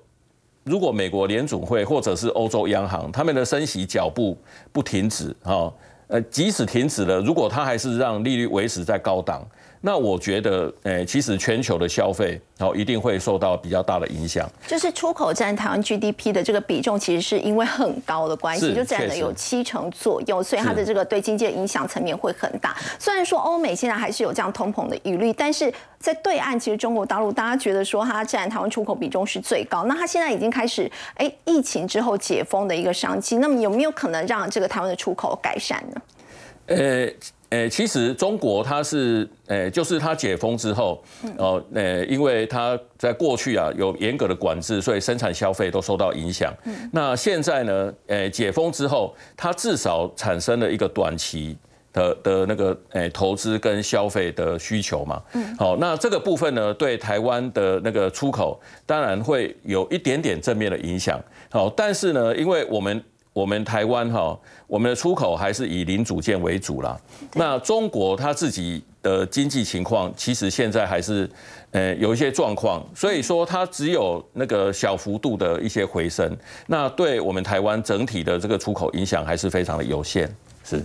如果美国联总会或者是欧洲央行他们的升息脚步不停止，哈。呃，即使停止了，如果它还是让利率维持在高档。那我觉得，诶，其实全球的消费，然哦，一定会受到比较大的影响。就是出口占台湾 GDP 的这个比重，其实是因为很高的关系，就占了有七成左右，所以它的这个对经济的影响层面会很大。虽然说欧美现在还是有这样通膨的疑虑，但是在对岸，其实中国大陆大家觉得说它占台湾出口比重是最高。那它现在已经开始，哎，疫情之后解封的一个商机，那么有没有可能让这个台湾的出口改善呢？呃。诶，其实中国它是诶，就是它解封之后，哦，诶，因为它在过去啊有严格的管制，所以生产消费都受到影响。那现在呢，诶，解封之后，它至少产生了一个短期的的那个诶投资跟消费的需求嘛。好，那这个部分呢，对台湾的那个出口当然会有一点点正面的影响。好，但是呢，因为我们我们台湾哈，我们的出口还是以零组件为主啦。那中国它自己的经济情况，其实现在还是呃有一些状况，所以说它只有那个小幅度的一些回升，那对我们台湾整体的这个出口影响还是非常的有限。是。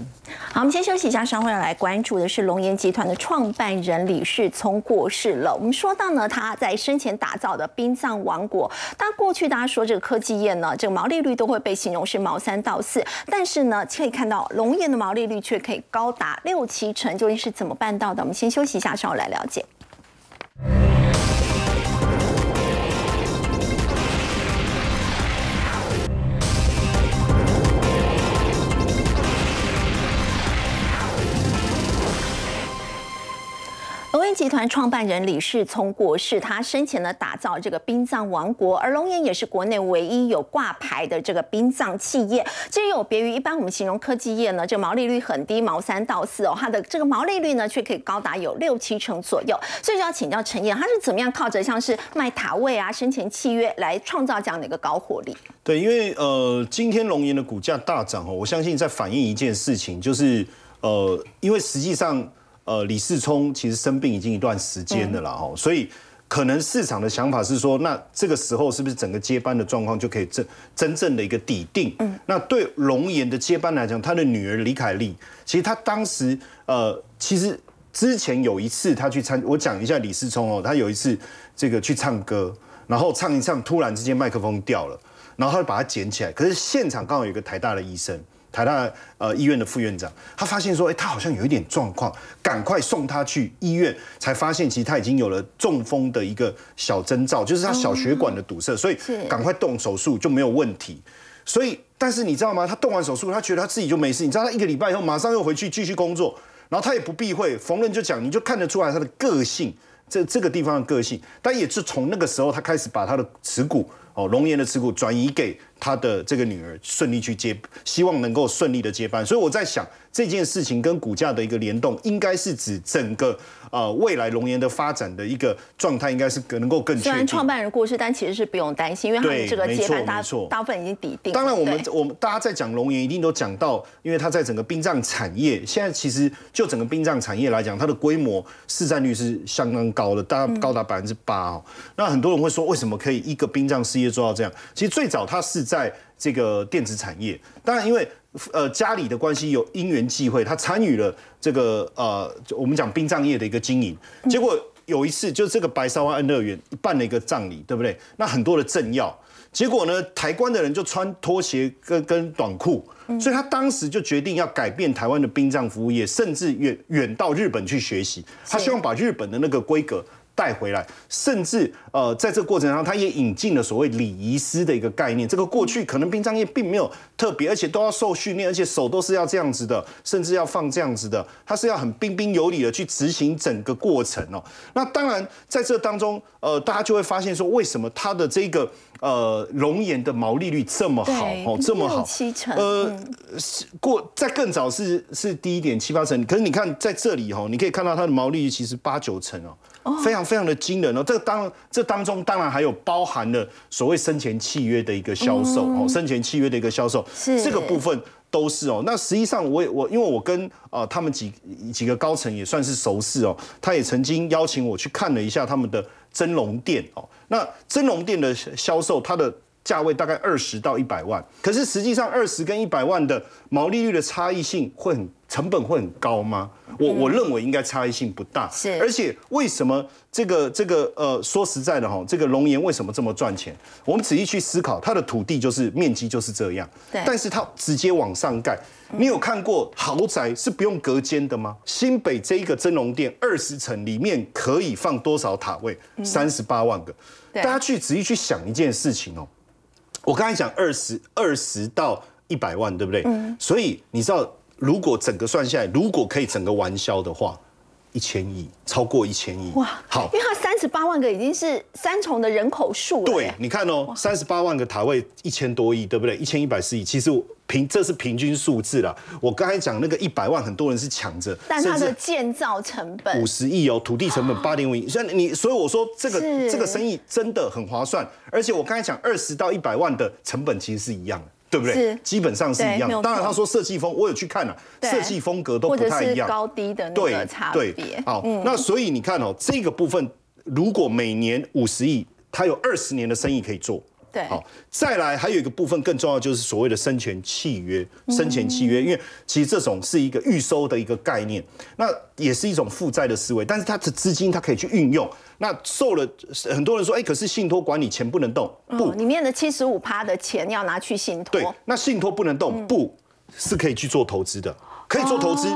好，我们先休息一下，稍后要来关注的是龙岩集团的创办人李世聪过世了。我们说到呢，他在生前打造的殡葬王国，但过去大家说这个科技业呢，这个毛利率都会被形容是毛三到四，但是呢，可以看到龙岩的毛利率却可以高达六七成，究竟是怎么办到的？我们先休息一下，稍后来了解。龙岩集团创办人李世聪过世，他生前呢打造这个殡葬王国，而龙岩也是国内唯一有挂牌的这个殡葬企业。这有别于一般我们形容科技业呢，这毛利率很低，毛三到四哦，它的这个毛利率呢却可以高达有六七成左右。所以就要请教陈燕，他是怎么样靠着像是卖塔位啊、生前契约来创造这样的一个高获利？对，因为呃，今天龙岩的股价大涨哦，我相信在反映一件事情，就是呃，因为实际上。呃，李世聪其实生病已经一段时间了啦，哈，所以可能市场的想法是说，那这个时候是不是整个接班的状况就可以真真正的一个底定？嗯，那对龙岩的接班来讲，他的女儿李凯丽，其实他当时呃，其实之前有一次他去参，我讲一下李世聪哦，他有一次这个去唱歌，然后唱一唱，突然之间麦克风掉了，然后他就把它捡起来，可是现场刚好有一个台大的医生。台大呃医院的副院长，他发现说，哎，他好像有一点状况，赶快送他去医院，才发现其实他已经有了中风的一个小征兆，就是他小血管的堵塞，所以赶快动手术就没有问题。所以，但是你知道吗？他动完手术，他觉得他自己就没事。你知道，他一个礼拜以后马上又回去继续工作，然后他也不避讳，逢人就讲，你就看得出来他的个性，这这个地方的个性。但也是从那个时候，他开始把他的持股哦龙岩的持股转移给。他的这个女儿顺利去接，希望能够顺利的接班，所以我在想这件事情跟股价的一个联动，应该是指整个呃未来龙岩的发展的一个状态，应该是能够更。虽然创办人过世，但其实是不用担心，因为他们这个接班大大部分已经抵定。当然，我们我们大家在讲龙岩，一定都讲到，因为它在整个殡葬产业，现在其实就整个殡葬产业来讲，它的规模市占率是相当高的，大概高达百分之八哦。那很多人会说，为什么可以一个殡葬事业做到这样？其实最早它是在在这个电子产业，当然因为呃家里的关系有因缘际会，他参与了这个呃我们讲殡葬业的一个经营。结果有一次，就这个白沙湾安乐园办了一个葬礼，对不对？那很多的政要，结果呢，台湾的人就穿拖鞋跟跟短裤，所以他当时就决定要改变台湾的殡葬服务业，甚至远远到日本去学习，他希望把日本的那个规格。带回来，甚至呃，在这个过程中，他也引进了所谓礼仪师的一个概念。这个过去可能殡葬业并没有特别，而且都要受训练，而且手都是要这样子的，甚至要放这样子的，他是要很彬彬有礼的去执行整个过程哦。那当然，在这当中，呃，大家就会发现说，为什么他的这个呃龙岩的毛利率这么好哦，这么好，七成，呃，过在更早是是低一点七八成，可是你看在这里哦，你可以看到它的毛利率其实八九成哦。非常非常的惊人哦！这当这当中当然还有包含了所谓生前契约的一个销售哦，生前契约的一个销售，是这个部分都是哦。那实际上我也我因为我跟啊他们几几个高层也算是熟识哦，他也曾经邀请我去看了一下他们的真龙店哦。那真龙店的销售，它的价位大概二十到一百万，可是实际上二十跟一百万的毛利率的差异性会很。成本会很高吗？我我认为应该差异性不大。是，而且为什么这个这个呃，说实在的哈，这个龙岩为什么这么赚钱？我们仔细去思考，它的土地就是面积就是这样。对。但是它直接往上盖，你有看过豪宅是不用隔间的吗？新北这一个真龙店二十层里面可以放多少塔位？三十八万个。大家去仔细去想一件事情哦。我刚才讲二十二十到一百万，对不对？嗯。所以你知道。如果整个算下来，如果可以整个完销的话，一千亿，超过一千亿。哇，好，因为它三十八万个已经是三重的人口数了。对，你看哦，三十八万个塔位，一千多亿，对不对？一千一百四亿，其实平这是平均数字啦。我刚才讲那个一百万，很多人是抢着，但它的建造成本五十亿哦，土地成本八点五亿。所以你，所以我说这个这个生意真的很划算。而且我刚才讲二十到一百万的成本其实是一样的。对不对？基本上是一样。当然，他说设计风，我有去看了，设计风格都不太一样，高低的那个差别。好，那所以你看哦，这个部分如果每年五十亿，他有二十年的生意可以做。对好，再来还有一个部分更重要，就是所谓的生前契约，生前契约，因为其实这种是一个预收的一个概念，那也是一种负债的思维，但是它的资金它可以去运用。那受了很多人说，哎，可是信托管理钱不能动，不，里面的七十五趴的钱要拿去信托。对，那信托不能动，不是可以去做投资的，可以做投资，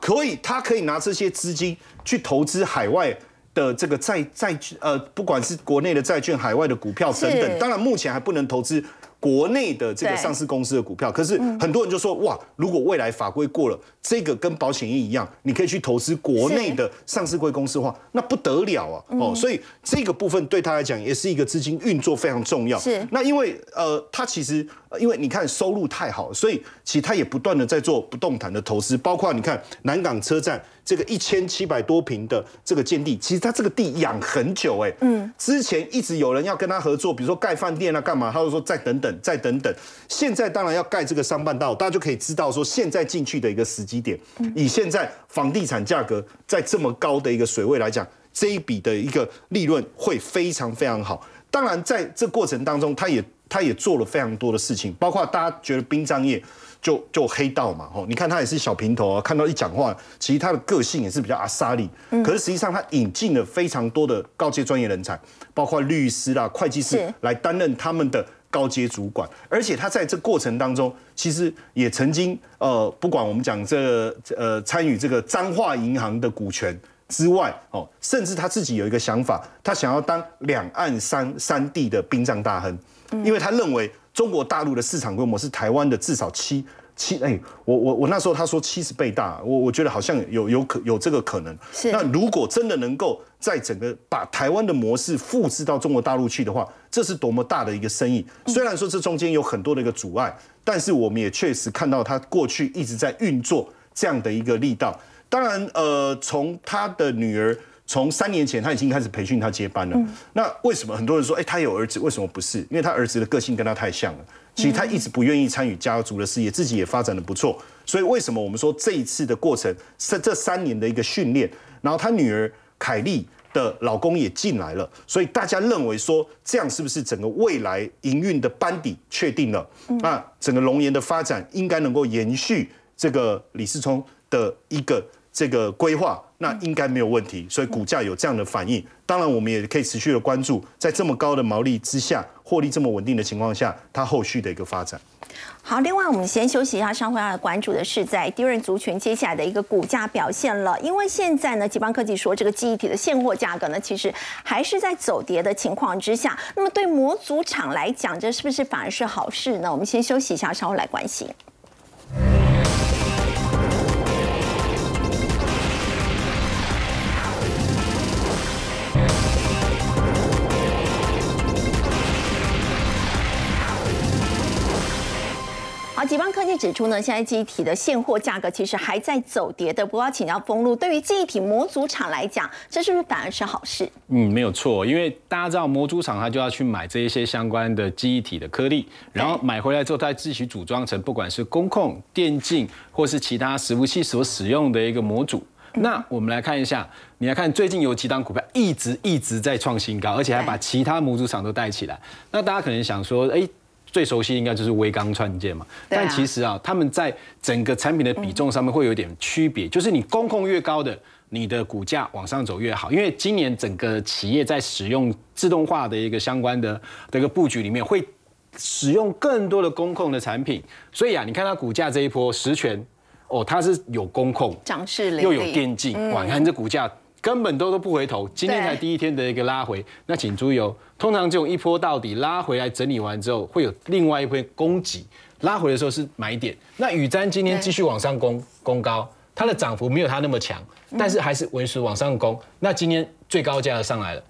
可以，他可以拿这些资金去投资海外的这个债债券，呃，不管是国内的债券、海外的股票等等。当然，目前还不能投资国内的这个上市公司的股票。可是很多人就说，哇，如果未来法规过了，这个跟保险业一样，你可以去投资国内的上市贵公司的话，那不得了啊！哦，所以这个部分对他来讲也是一个资金运作非常重要。是那因为呃，他其实呃因为你看收入太好，所以其实他也不断的在做不动产的投资，包括你看南港车站这个一千七百多平的这个建地，其实他这个地养很久哎，嗯，之前一直有人要跟他合作，比如说盖饭店啊干嘛，他就说再等等再等等，现在当然要盖这个商办道，大家就可以知道说现在进去的一个时机点，以现在房地产价格在这么高的一个水位来讲，这一笔的一个利润会非常非常好。当然，在这过程当中，他也他也做了非常多的事情，包括大家觉得殡葬业就就黑道嘛，吼，你看他也是小平头啊，看到一讲话，其实他的个性也是比较阿莎利，可是实际上他引进了非常多的高阶专业人才，包括律师啦、会计师是来担任他们的高阶主管，而且他在这过程当中，其实也曾经呃，不管我们讲这呃参与这个彰化银行的股权。之外，哦，甚至他自己有一个想法，他想要当两岸三三地的殡葬大亨，因为他认为中国大陆的市场规模是台湾的至少七七，哎，我我我那时候他说七十倍大，我我觉得好像有有可有这个可能。是那如果真的能够在整个把台湾的模式复制到中国大陆去的话，这是多么大的一个生意。虽然说这中间有很多的一个阻碍，但是我们也确实看到他过去一直在运作这样的一个力道。当然，呃，从他的女儿。从三年前他已经开始培训他接班了。那为什么很多人说，哎，他有儿子，为什么不是？因为他儿子的个性跟他太像了。其实他一直不愿意参与家族的事业，自己也发展的不错。所以为什么我们说这一次的过程是这三年的一个训练，然后他女儿凯莉的老公也进来了，所以大家认为说这样是不是整个未来营运的班底确定了？那整个龙岩的发展应该能够延续这个李世聪的一个这个规划，那应该没有问题。所以股价有这样的反应，当然我们也可以持续的关注，在这么高的毛利之下，获利这么稳定的情况下，它后续的一个发展。好，另外我们先休息一下，稍后要关注的是在低润族群接下来的一个股价表现了。因为现在呢，吉邦科技说这个记忆体的现货价格呢，其实还是在走跌的情况之下。那么对模组厂来讲，这是不是反而是好事呢？我们先休息一下，稍后来关心。吉邦科技指出呢，现在记忆体的现货价格其实还在走跌的。不过要请教封路，对于记忆体模组厂来讲，这是不是反而是好事？嗯，没有错，因为大家知道模组厂它就要去买这一些相关的记忆体的颗粒，然后买回来之后再自己组装成不管是工控、电竞或是其他服务器所使用的一个模组。那我们来看一下，你来看最近有几档股票一直一直在创新高，而且还把其他模组厂都带起来。那大家可能想说，哎。最熟悉应该就是微钢串件嘛，但其实啊，他们在整个产品的比重上面会有点区别，就是你工控越高的，你的股价往上走越好。因为今年整个企业在使用自动化的一个相关的这个布局里面，会使用更多的工控的产品，所以啊，你看它股价这一波实权哦，它是有工控，涨势，又有电竞，哇！你看这股价根本都都不回头，今天才第一天的一个拉回。那请注意哦，通常这种一波到底拉回来整理完之后，会有另外一波攻击，拉回的时候是买点。那雨瞻今天继续往上攻攻高，它的涨幅没有它那么强，但是还是维持往上攻。那今天最高价上来了，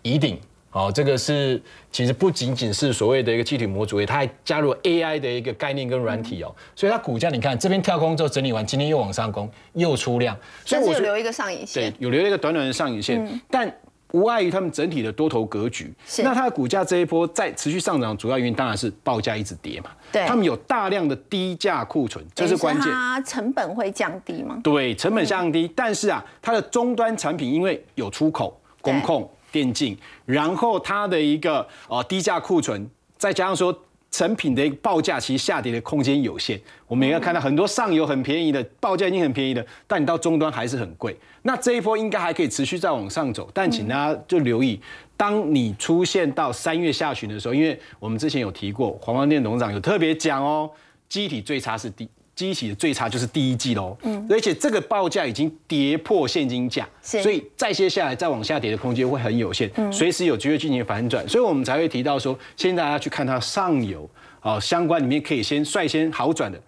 乙顶。好，这个是其实不仅仅是所谓的一个气体模组，它还加入 AI 的一个概念跟软体哦，所以它股价你看这边跳空之后整理完，今天又往上攻，又出量，所以我有留一个上影对线，，有留一个短短的上影线，但无碍于他们整体的多头格局。那它的股价这一波在持续上涨，主要原因当然是报价一直跌嘛。对他们有大量的低价库存，这是关键。它成本会降低吗？对，成本降低，但是啊，它的终端产品因为有出口、工控、电竞，然后它的一个呃低价库存。再加上说成品的一个报价其实下跌的空间有限，我们也要看到很多上游很便宜的报价已经很便宜的，但你到终端还是很贵。那这一波应该还可以持续再往上走，但请大家就留意，当你出现到三月下旬的时候，因为我们之前有提过，黄光店董事长有特别讲哦，机体最差是第。机体的最差就是第一季喽，嗯，而且这个报价已经跌破现金价，所以再接下来再往下跌的空间会很有限，随时有机会进行反转，所以我们才会提到说，现在大家去看它上游啊相关里面可以先率先好转的，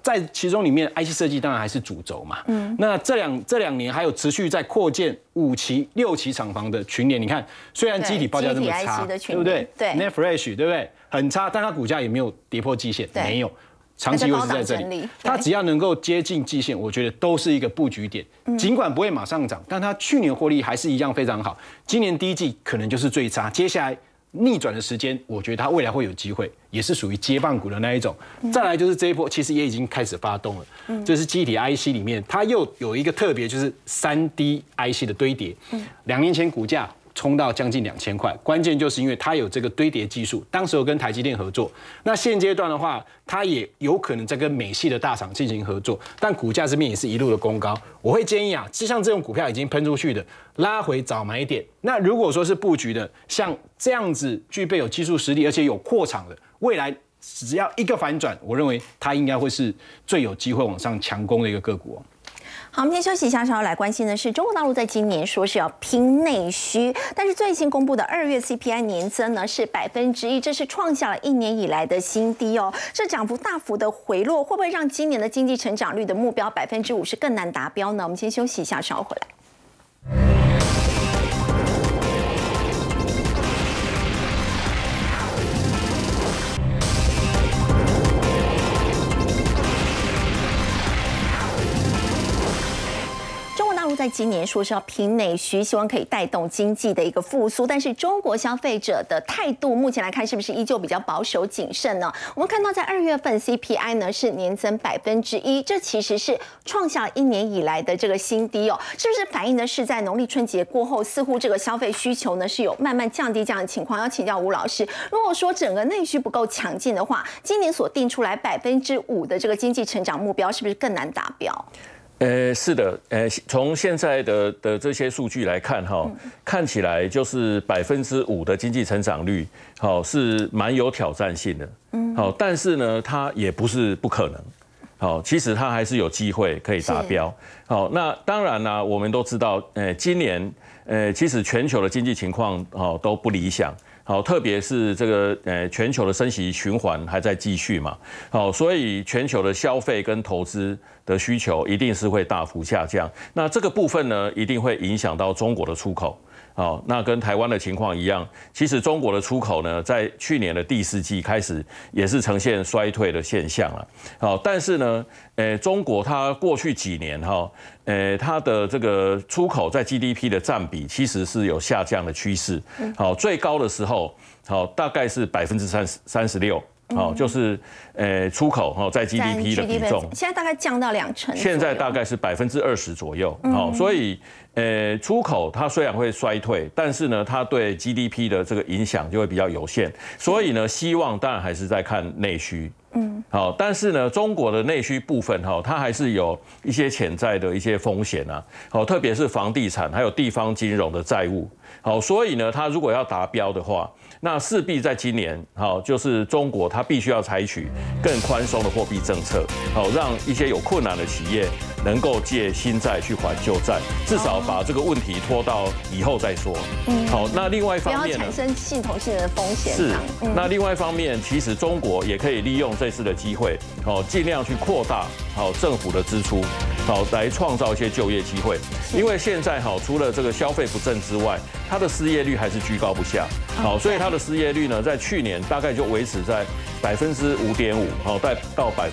在其中里面 IC 设计当然还是主轴嘛，嗯，那这两这两年还有持续在扩建五期六期厂房的群联，你看虽然机体报价这么差，对不对？对。N e t Fresh 对不对？很差，但它股价也没有跌破季线，没有。长期又是在这里，它只要能够接近季线，我觉得都是一个布局点。尽管不会马上涨，但它去年获利还是一样非常好。今年第一季可能就是最差，接下来逆转的时间，我觉得它未来会有机会，也是属于接棒股的那一种。再来就是这一波，其实也已经开始发动了。这是机体 IC 里面，它又有一个特别，就是三 D IC 的堆叠。两年前股价。冲到将近两千块，关键就是因为它有这个堆叠技术，当时有跟台积电合作。那现阶段的话，它也有可能在跟美系的大厂进行合作，但股价这边也是一路的攻高。我会建议啊，就像这种股票已经喷出去的，拉回早买点。那如果说是布局的，像这样子具备有技术实力而且有扩厂的，未来只要一个反转，我认为它应该会是最有机会往上强攻的一个个股。好，我们先休息一下，稍后来关心的是中国大陆在今年说是要拼内需，但是最新公布的二月 CPI 年增呢是百分之一，这是创下了一年以来的新低哦。这涨幅大幅的回落，会不会让今年的经济成长率的目标百分之五是更难达标呢？我们先休息一下，稍后回来。在今年说是要拼内需，希望可以带动经济的一个复苏，但是中国消费者的态度目前来看是不是依旧比较保守谨慎呢？我们看到在二月份 CPI 呢是年增百分之一，这其实是创下一年以来的这个新低哦，是不是反映的是在农历春节过后，似乎这个消费需求呢是有慢慢降低这样的情况？要请教吴老师，如果说整个内需不够强劲的话，今年所定出来百分之五的这个经济成长目标，是不是更难达标？呃，是的，呃，从现在的的这些数据来看，哈，看起来就是百分之五的经济成长率，好是蛮有挑战性的，嗯，好，但是呢，它也不是不可能，好，其实它还是有机会可以达标，好，那当然呢，我们都知道，呃，今年，呃，其实全球的经济情况，哦，都不理想。好，特别是这个呃，全球的升息循环还在继续嘛，好，所以全球的消费跟投资的需求一定是会大幅下降。那这个部分呢，一定会影响到中国的出口。好，那跟台湾的情况一样，其实中国的出口呢，在去年的第四季开始也是呈现衰退的现象了。好，但是呢，呃，中国它过去几年哈，呃，它的这个出口在 GDP 的占比其实是有下降的趋势。好，最高的时候，好大概是百分之三十三十六。好，就是呃出口哈在 GDP 的比重，现在大概降到两成，现在大概是百分之二十左右。好，所以呃出口它虽然会衰退，但是呢，它对 GDP 的这个影响就会比较有限。所以呢，希望当然还是在看内需。嗯，好，但是呢，中国的内需部分哈，它还是有一些潜在的一些风险啊。好，特别是房地产还有地方金融的债务。好，所以呢，它如果要达标的话。那势必在今年，好，就是中国它必须要采取更宽松的货币政策，好，让一些有困难的企业能够借新债去还旧债，至少把这个问题拖到以后再说。嗯，好，那另外一方面呢，产生系统性的风险。是，那另外一方面，其实中国也可以利用这次的机会，好，尽量去扩大好政府的支出，好，来创造一些就业机会。因为现在好，除了这个消费不振之外，它的失业率还是居高不下。好，所以它的失业率呢，在去年大概就维持在百分之五点五，好，到到百。